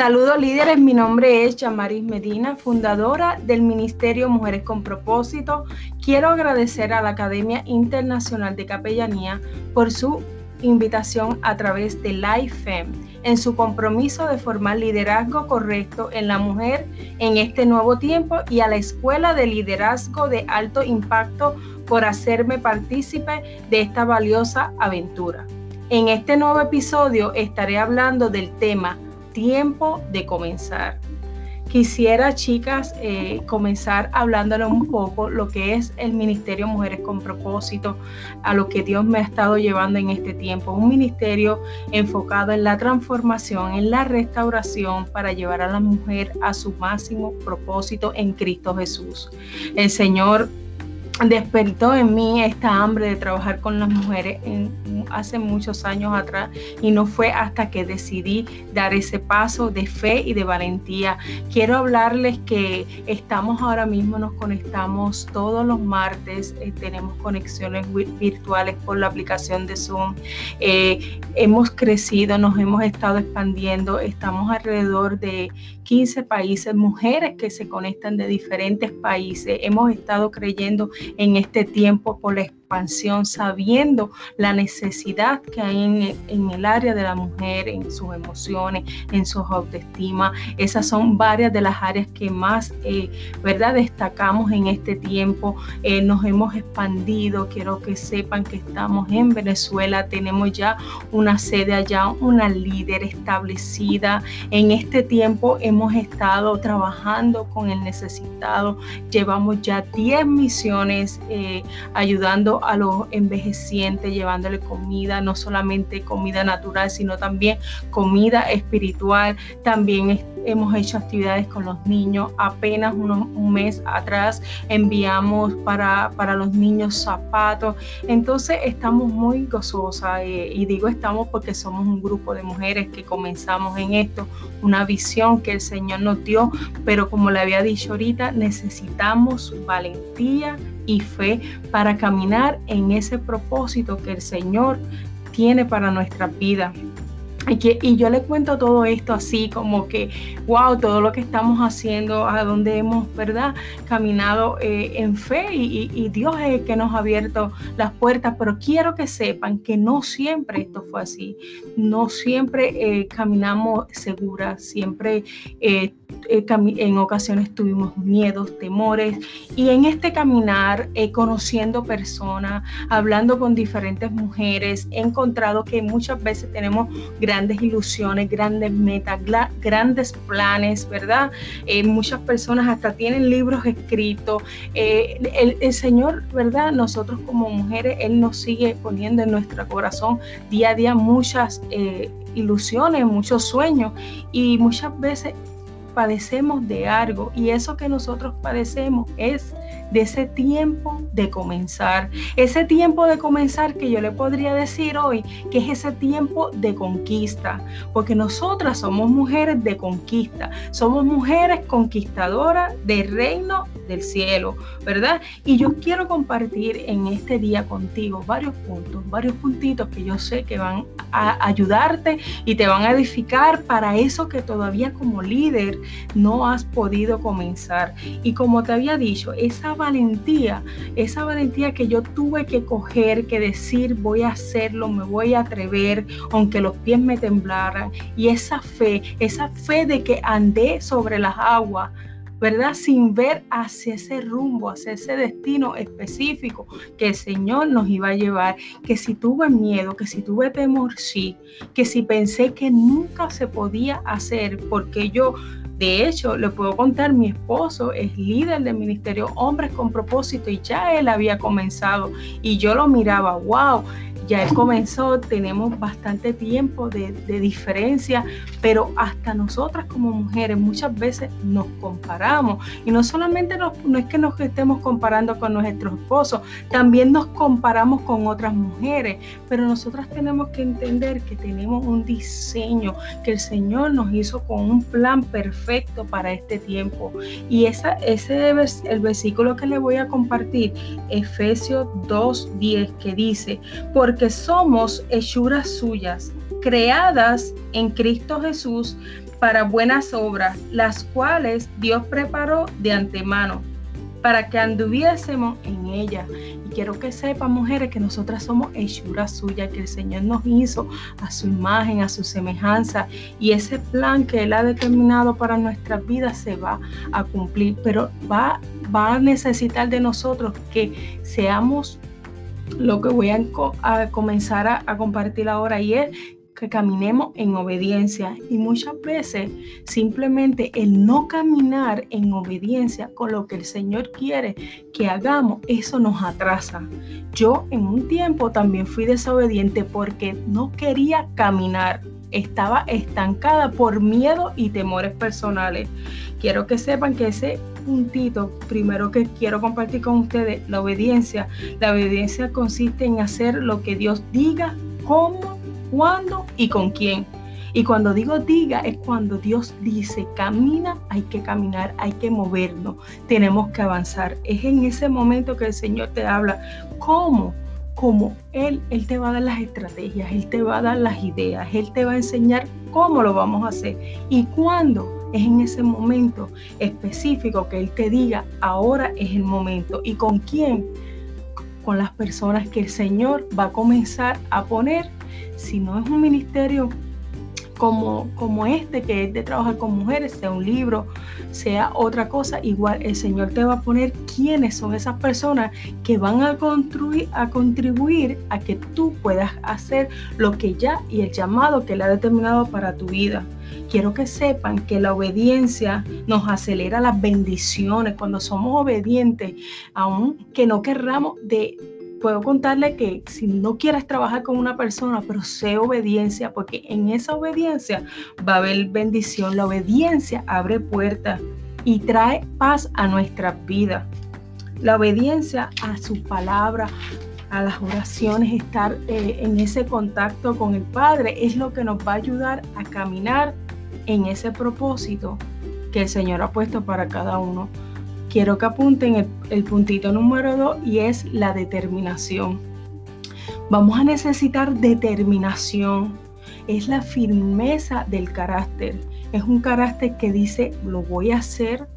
Saludos líderes, mi nombre es Yamaris Medina, fundadora del Ministerio Mujeres con Propósito. Quiero agradecer a la Academia Internacional de Capellanía por su invitación a través de LifeFem en su compromiso de formar liderazgo correcto en la mujer en este nuevo tiempo y a la Escuela de Liderazgo de Alto Impacto por hacerme partícipe de esta valiosa aventura. En este nuevo episodio estaré hablando del tema tiempo de comenzar. Quisiera, chicas, eh, comenzar hablándole un poco lo que es el Ministerio Mujeres con Propósito, a lo que Dios me ha estado llevando en este tiempo. Un ministerio enfocado en la transformación, en la restauración para llevar a la mujer a su máximo propósito en Cristo Jesús. El Señor despertó en mí esta hambre de trabajar con las mujeres en, hace muchos años atrás y no fue hasta que decidí dar ese paso de fe y de valentía. Quiero hablarles que estamos ahora mismo, nos conectamos todos los martes, eh, tenemos conexiones virtuales por la aplicación de Zoom. Eh, hemos crecido, nos hemos estado expandiendo, estamos alrededor de 15 países, mujeres que se conectan de diferentes países. Hemos estado creyendo en este tiempo por la expansión, sabiendo la necesidad que hay en, el área de la mujer, en sus emociones, en su autoestima. Esas son varias de las áreas que más, eh, ¿verdad?, destacamos en este tiempo. Eh, nos hemos expandido. Quiero que sepan que estamos en Venezuela, tenemos ya una sede allá, una líder establecida. En este tiempo hemos estado trabajando con el necesitado. Llevamos ya 10 misiones eh, ayudando a los envejecientes, llevándole comida, no solamente comida natural, sino también comida espiritual. También hemos hecho actividades con los niños. Apenas un mes atrás enviamos para, para los niños zapatos. Entonces estamos muy gozosas eh, y digo estamos porque somos un grupo de mujeres que comenzamos en esto, una visión que el Señor nos dio, pero como le había dicho ahorita, necesitamos valentía y fe para caminar en ese propósito que el Señor tiene para nuestra vida. Y, que, y yo le cuento todo esto así como que, wow, todo lo que estamos haciendo, a donde hemos, ¿verdad? Caminado eh, en fe y, Dios es el que nos ha abierto las puertas, pero quiero que sepan que no siempre esto fue así, no siempre eh, caminamos seguras, siempre eh, en ocasiones tuvimos miedos, temores y en este caminar, conociendo personas, hablando con diferentes mujeres, he encontrado que muchas veces tenemos grandes ilusiones, grandes metas, grandes planes, ¿verdad? Eh, muchas personas hasta tienen libros escritos. Eh, el, Señor, ¿verdad? Nosotros como mujeres, Él nos sigue poniendo en nuestro corazón día a día muchas eh, ilusiones, muchos sueños y muchas veces padecemos de algo y eso que nosotros padecemos es de ese tiempo de comenzar. Ese tiempo de comenzar que yo le podría decir hoy que es ese tiempo de conquista, porque nosotras somos mujeres de conquista, somos mujeres conquistadoras del reino del cielo, ¿verdad? Y yo quiero compartir en este día contigo varios puntos, varios puntitos que yo sé que van a ayudarte y te van a edificar para eso que todavía como líder no has podido comenzar. Y como te había dicho, esa valentía, esa valentía que yo tuve que coger, que decir voy a hacerlo, me voy a atrever, aunque los pies me temblaran, y esa fe, esa fe de que andé sobre las aguas, ¿verdad? Sin ver hacia ese rumbo, hacia ese destino específico que el Señor nos iba a llevar, que si tuve miedo, que si tuve temor, sí, que si pensé que nunca se podía hacer porque yo de hecho, le puedo contar, mi esposo es líder del ministerio Hombres con propósito y ya él había comenzado. Y yo lo miraba, wow, ya él comenzó, tenemos bastante tiempo de, diferencia, pero hasta nosotras como mujeres muchas veces nos comparamos. Y no solamente no es que nos estemos comparando con nuestro esposo, también nos comparamos con otras mujeres, pero nosotras tenemos que entender que tenemos un diseño, que el Señor nos hizo con un plan perfecto para este tiempo. Y esa, ese es el versículo que le voy a compartir, Efesios 2.10, que dice, porque que somos hechuras suyas, creadas en Cristo Jesús para buenas obras, las cuales Dios preparó de antemano para que anduviésemos en ella. Y quiero que sepan, mujeres, que nosotras somos hechuras suyas, que el Señor nos hizo a su imagen, a su semejanza, y ese plan que Él ha determinado para nuestras vidas se va a cumplir, pero va, va a necesitar de nosotros que seamos lo que voy a, comenzar a, a compartir ahora y es que caminemos en obediencia y muchas veces simplemente el no caminar en obediencia con lo que el Señor quiere que hagamos, eso nos atrasa. Yo en un tiempo también fui desobediente porque no quería caminar, estaba estancada por miedo y temores personales. Quiero que sepan que ese puntito primero que quiero compartir con ustedes, la obediencia. La obediencia consiste en hacer lo que Dios diga, cómo, cuándo y con quién. Y cuando digo diga es cuando Dios dice camina, hay que caminar, hay que movernos, tenemos que avanzar. Es en ese momento que el Señor te habla. ¿Cómo? Como Él, Él te va a dar las estrategias, Él te va a dar las ideas, Él te va a enseñar cómo lo vamos a hacer y cuándo es en ese momento específico que Él te diga, ahora es el momento. ¿Y con quién? Con las personas que el Señor va a comenzar a poner. Si no es un ministerio como, como este, que es de trabajar con mujeres, sea un libro, sea otra cosa, igual el Señor te va a poner quiénes son esas personas que van a, construir, a contribuir a que tú puedas hacer lo que ya y el llamado que Él ha determinado para tu vida. Quiero que sepan que la obediencia nos acelera las bendiciones. Cuando somos obedientes, aun que no querramos de puedo contarle que si no quieres trabajar con una persona, pero sé obediencia, porque en esa obediencia va a haber bendición. La obediencia abre puertas y trae paz a nuestras vidas. La obediencia a su palabra, a las oraciones, estar eh, en ese contacto con el Padre, es lo que nos va a ayudar a caminar en ese propósito que el Señor ha puesto para cada uno. Quiero que apunten el, puntito número dos y es la determinación. Vamos a necesitar determinación. Es la firmeza del carácter. Es un carácter que dice, lo voy a hacer,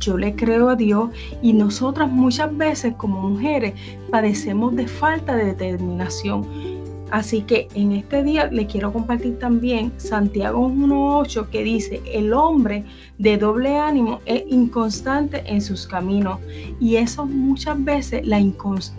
yo le creo a Dios y nosotras muchas veces como mujeres padecemos de falta de determinación. Así que en este día le quiero compartir también Santiago 1.8 que dice, el hombre de doble ánimo es inconstante en sus caminos. Y eso muchas veces, la,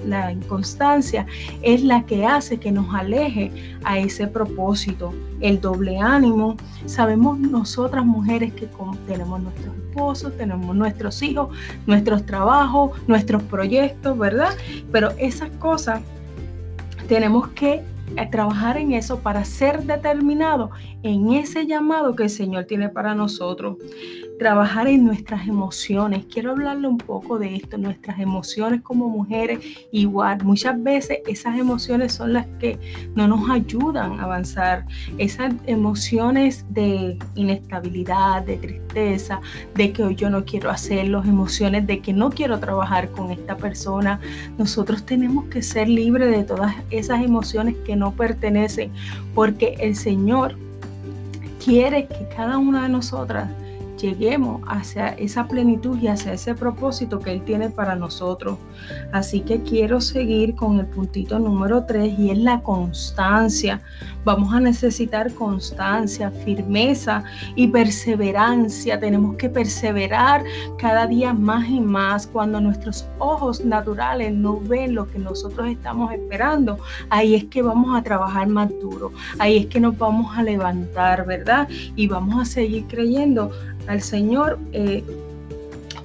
la inconstancia es la que hace que nos aleje a ese propósito. El doble ánimo, sabemos nosotras mujeres que tenemos nuestros esposos, tenemos nuestros hijos, nuestros trabajos, nuestros proyectos, ¿verdad? Pero esas cosas tenemos que trabajar en eso para ser determinado en ese llamado que el Señor tiene para nosotros trabajar en nuestras emociones. Quiero hablarle un poco de esto, nuestras emociones como mujeres, igual, muchas veces esas emociones son las que no nos ayudan a avanzar. Esas emociones de inestabilidad, de tristeza, de que yo no quiero hacerlo, emociones de que no quiero trabajar con esta persona. Nosotros tenemos que ser libres de todas esas emociones que no pertenecen, porque el Señor quiere que cada una de nosotras lleguemos hacia esa plenitud y hacia ese propósito que Él tiene para nosotros. Así que quiero seguir con el puntito número 3 y es la constancia. Vamos a necesitar constancia, firmeza y perseverancia. Tenemos que perseverar cada día más y más cuando nuestros ojos naturales no ven lo que nosotros estamos esperando. Ahí es que vamos a trabajar más duro. Ahí es que nos vamos a levantar, ¿verdad? Y vamos a seguir creyendo al Señor. Eh,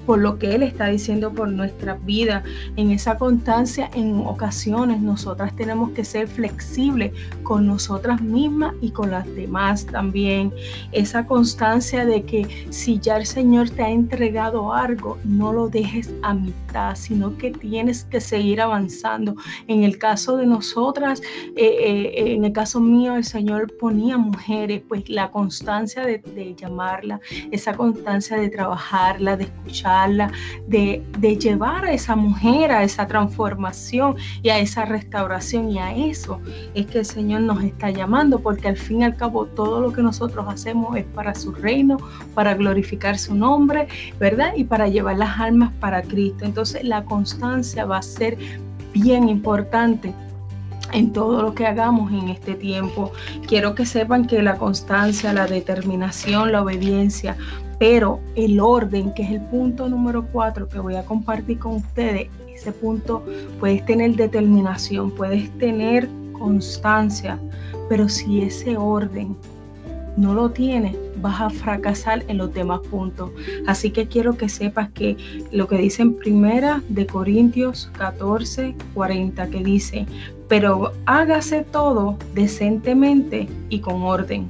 por lo que Él está diciendo por nuestra vida. En esa constancia, en ocasiones, nosotras tenemos que ser flexibles con nosotras mismas y con las demás también. Esa constancia de que si ya el Señor te ha entregado algo, no lo dejes a mitad, sino que tienes que seguir avanzando. En el caso de nosotras, eh, eh, en el caso mío, el Señor ponía mujeres, pues la constancia de, de llamarla, esa constancia de trabajarla, de escuchar de, de llevar a esa mujer a esa transformación y a esa restauración. Y a eso es que el Señor nos está llamando, porque al fin y al cabo todo lo que nosotros hacemos es para su reino, para glorificar su nombre, ¿verdad? Y para llevar las almas para Cristo. Entonces la constancia va a ser bien importante en todo lo que hagamos en este tiempo. Quiero que sepan que la constancia, la determinación, la obediencia pero el orden, que es el punto número cuatro que voy a compartir con ustedes, ese punto puedes tener determinación, puedes tener constancia, pero si ese orden no lo tienes, vas a fracasar en los demás puntos. Así que quiero que sepas que lo que dice en primera de Corintios 14, 40, que dice, pero hágase todo decentemente y con orden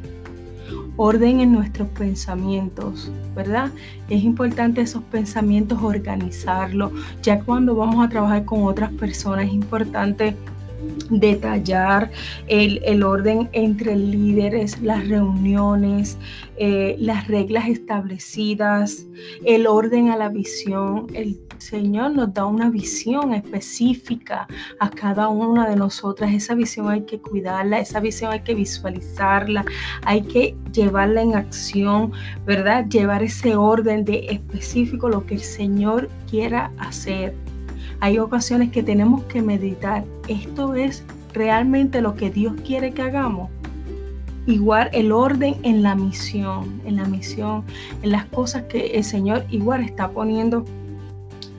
orden en nuestros pensamientos, ¿verdad? Es importante esos pensamientos organizarlos. Ya cuando vamos a trabajar con otras personas es importante detallar el, orden entre líderes, las reuniones, eh, las reglas establecidas, el orden a la visión. El Señor nos da una visión específica a cada una de nosotras. Esa visión hay que cuidarla, esa visión hay que visualizarla, hay que llevarla en acción, ¿verdad? Llevar ese orden de específico lo que el Señor quiera hacer. Hay ocasiones que tenemos que meditar. Esto es realmente lo que Dios quiere que hagamos. Igual el orden en la misión, en la misión, en las cosas que el Señor igual está poniendo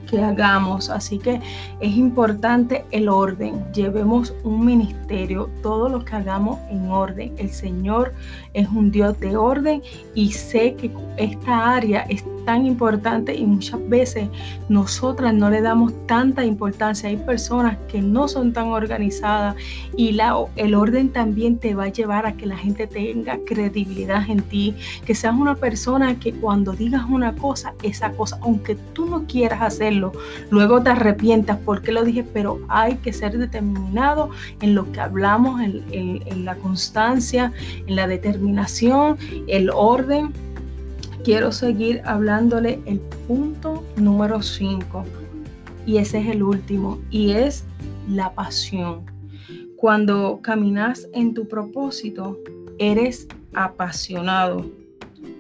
que hagamos. Así que es importante el orden. Llevemos un ministerio, todo lo que hagamos en orden. El Señor es un Dios de orden y sé que esta área es tan importante y muchas veces nosotras no le damos tanta importancia. Hay personas que no son tan organizadas y la, el orden también te va a llevar a que la gente tenga credibilidad en ti, que seas una persona que cuando digas una cosa, esa cosa, aunque tú no quieras hacerlo, luego te arrepientas. Porque lo dije, pero hay que ser determinado en lo que hablamos, en, en la constancia, en la determinación, el orden quiero seguir hablándole el punto número 5 y ese es el último y es la pasión. Cuando caminas en tu propósito, eres apasionado,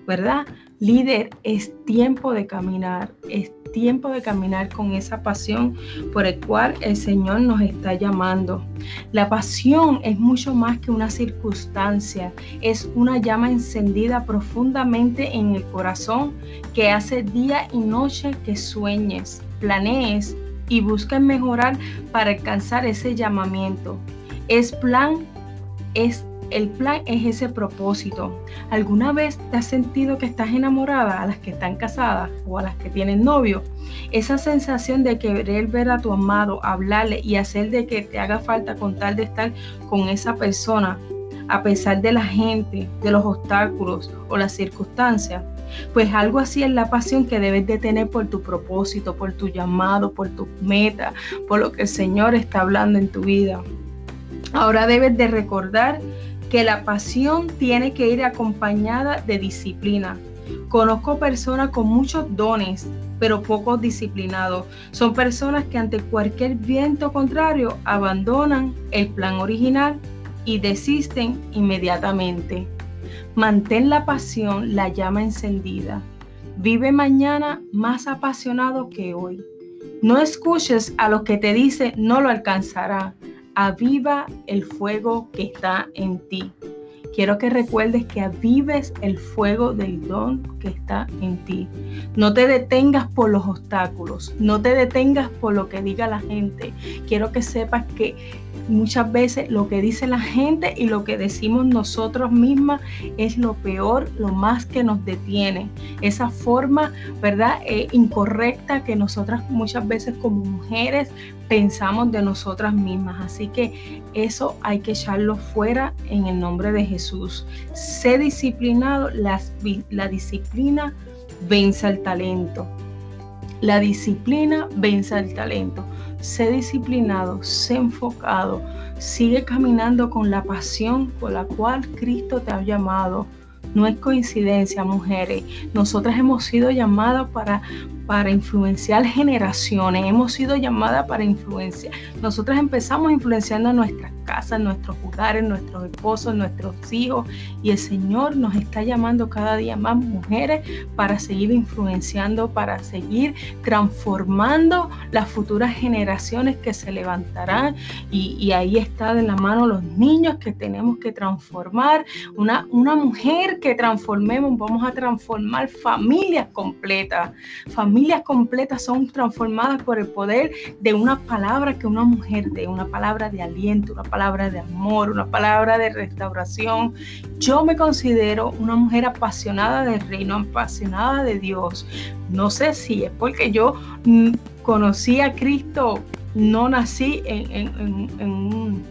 ¿verdad? Líder, es tiempo de caminar, es tiempo de caminar con esa pasión por el cual el Señor nos está llamando. La pasión es mucho más que una circunstancia, es una llama encendida profundamente en el corazón que hace día y noche que sueñes, planees y busques mejorar para alcanzar ese llamamiento. Es plan, es el plan es ese propósito. ¿Alguna vez te has sentido que estás enamorada a las que están casadas o a las que tienen novio? Esa sensación de querer ver a tu amado, hablarle y hacer de que te haga falta con tal de estar con esa persona, a pesar de la gente, de los obstáculos o las circunstancias. Pues algo así es la pasión que debes de tener por tu propósito, por tu llamado, por tu meta, por lo que el Señor está hablando en tu vida. Ahora debes de recordar que la pasión tiene que ir acompañada de disciplina. Conozco personas con muchos dones, pero pocos disciplinados. Son personas que ante cualquier viento contrario abandonan el plan original y desisten inmediatamente. Mantén la pasión, la llama encendida. Vive mañana más apasionado que hoy. No escuches a los que te dicen no lo alcanzará. Aviva el fuego que está en ti. Quiero que recuerdes que avives el fuego del don que está en ti. No te detengas por los obstáculos, no te detengas por lo que diga la gente. Quiero que sepas que muchas veces lo que dice la gente y lo que decimos nosotros mismas es lo peor, lo más que nos detiene. Esa forma, ¿verdad? Eh, incorrecta que nosotras muchas veces como mujeres pensamos de nosotras mismas. Así que eso hay que echarlo fuera en el nombre de Jesús. Sé disciplinado, la disciplina vence al talento. La disciplina vence al talento. Sé disciplinado, sé enfocado, sigue caminando con la pasión con la cual Cristo te ha llamado. No es coincidencia, mujeres. Nosotras hemos sido llamadas para, para influenciar generaciones, hemos sido llamadas para influenciar. Nosotras empezamos influenciando nuestras casas, nuestros hogares, nuestros esposos, nuestros hijos. Y el Señor nos está llamando cada día más mujeres para seguir influenciando, para seguir transformando las futuras generaciones que se levantarán. Y, ahí está de la mano los niños que tenemos que transformar, una, una mujer que transformemos, vamos a transformar familias completas, familias completas son transformadas por el poder de una palabra que una mujer de una palabra de aliento, una palabra de amor, una palabra de restauración. Yo me considero una mujer apasionada del reino, apasionada de Dios. No sé si es porque yo mm, conocí a Cristo, no nací en, un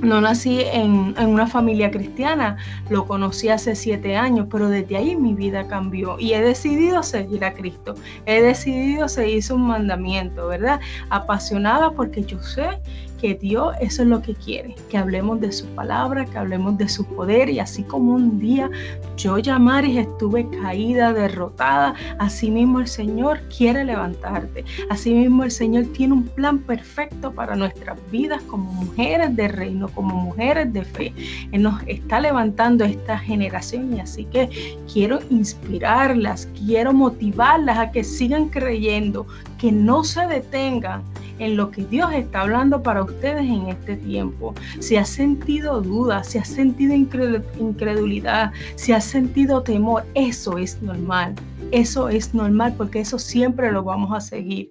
no nací en, una familia cristiana, lo conocí hace siete años, pero desde ahí mi vida cambió y he decidido seguir a Cristo. He decidido seguir su mandamiento, ¿verdad? Apasionada porque yo sé que Dios eso es lo que quiere, que hablemos de su palabra, que hablemos de su poder y así como un día yo y estuve caída, derrotada, así mismo el Señor quiere levantarte, así mismo el Señor tiene un plan perfecto para nuestras vidas como mujeres de reino, como mujeres de fe. Él nos está levantando esta generación y así que quiero inspirarlas, quiero motivarlas a que sigan creyendo, que no se detengan en lo que Dios está hablando para ustedes en este tiempo. Si has sentido duda, si has sentido incredulidad, si has sentido temor, eso es normal. Eso es normal porque eso siempre lo vamos a seguir.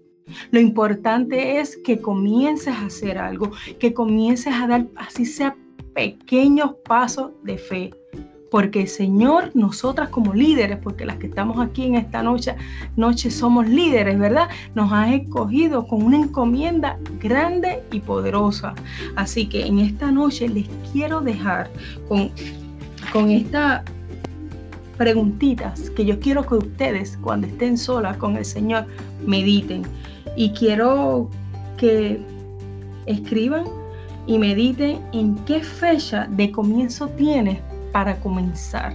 Lo importante es que comiences a hacer algo, que comiences a dar, así sea, pequeños pasos de fe. Porque Señor, nosotras como líderes, porque las que estamos aquí en esta noche, noche somos líderes, ¿verdad? Nos has escogido con una encomienda grande y poderosa. Así que en esta noche les quiero dejar con, con estas preguntitas que yo quiero que ustedes cuando estén solas con el Señor mediten. Y quiero que escriban y mediten en qué fecha de comienzo tienes para comenzar?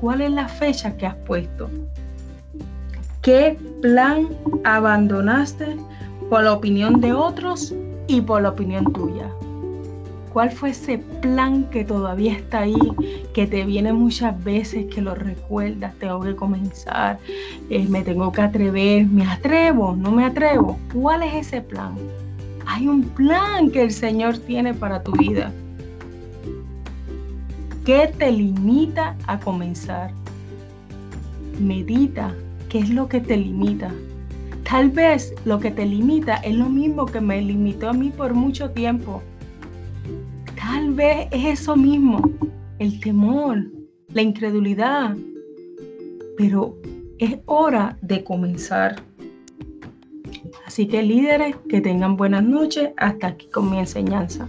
¿Cuál es la fecha que has puesto? ¿Qué plan abandonaste por la opinión de otros y por la opinión tuya? ¿Cuál fue ese plan que todavía está ahí, que te viene muchas veces, que lo recuerdas? Tengo que comenzar, eh, me tengo que atrever, me atrevo, no me atrevo. ¿Cuál es ese plan? Hay un plan que el Señor tiene para tu vida. ¿Qué te limita a comenzar? Medita, ¿qué es lo que te limita? Tal vez lo que te limita es lo mismo que me limitó a mí por mucho tiempo. Tal vez es eso mismo, el temor, la incredulidad. Pero es hora de comenzar. Así que líderes, que tengan buenas noches. Hasta aquí con mi enseñanza.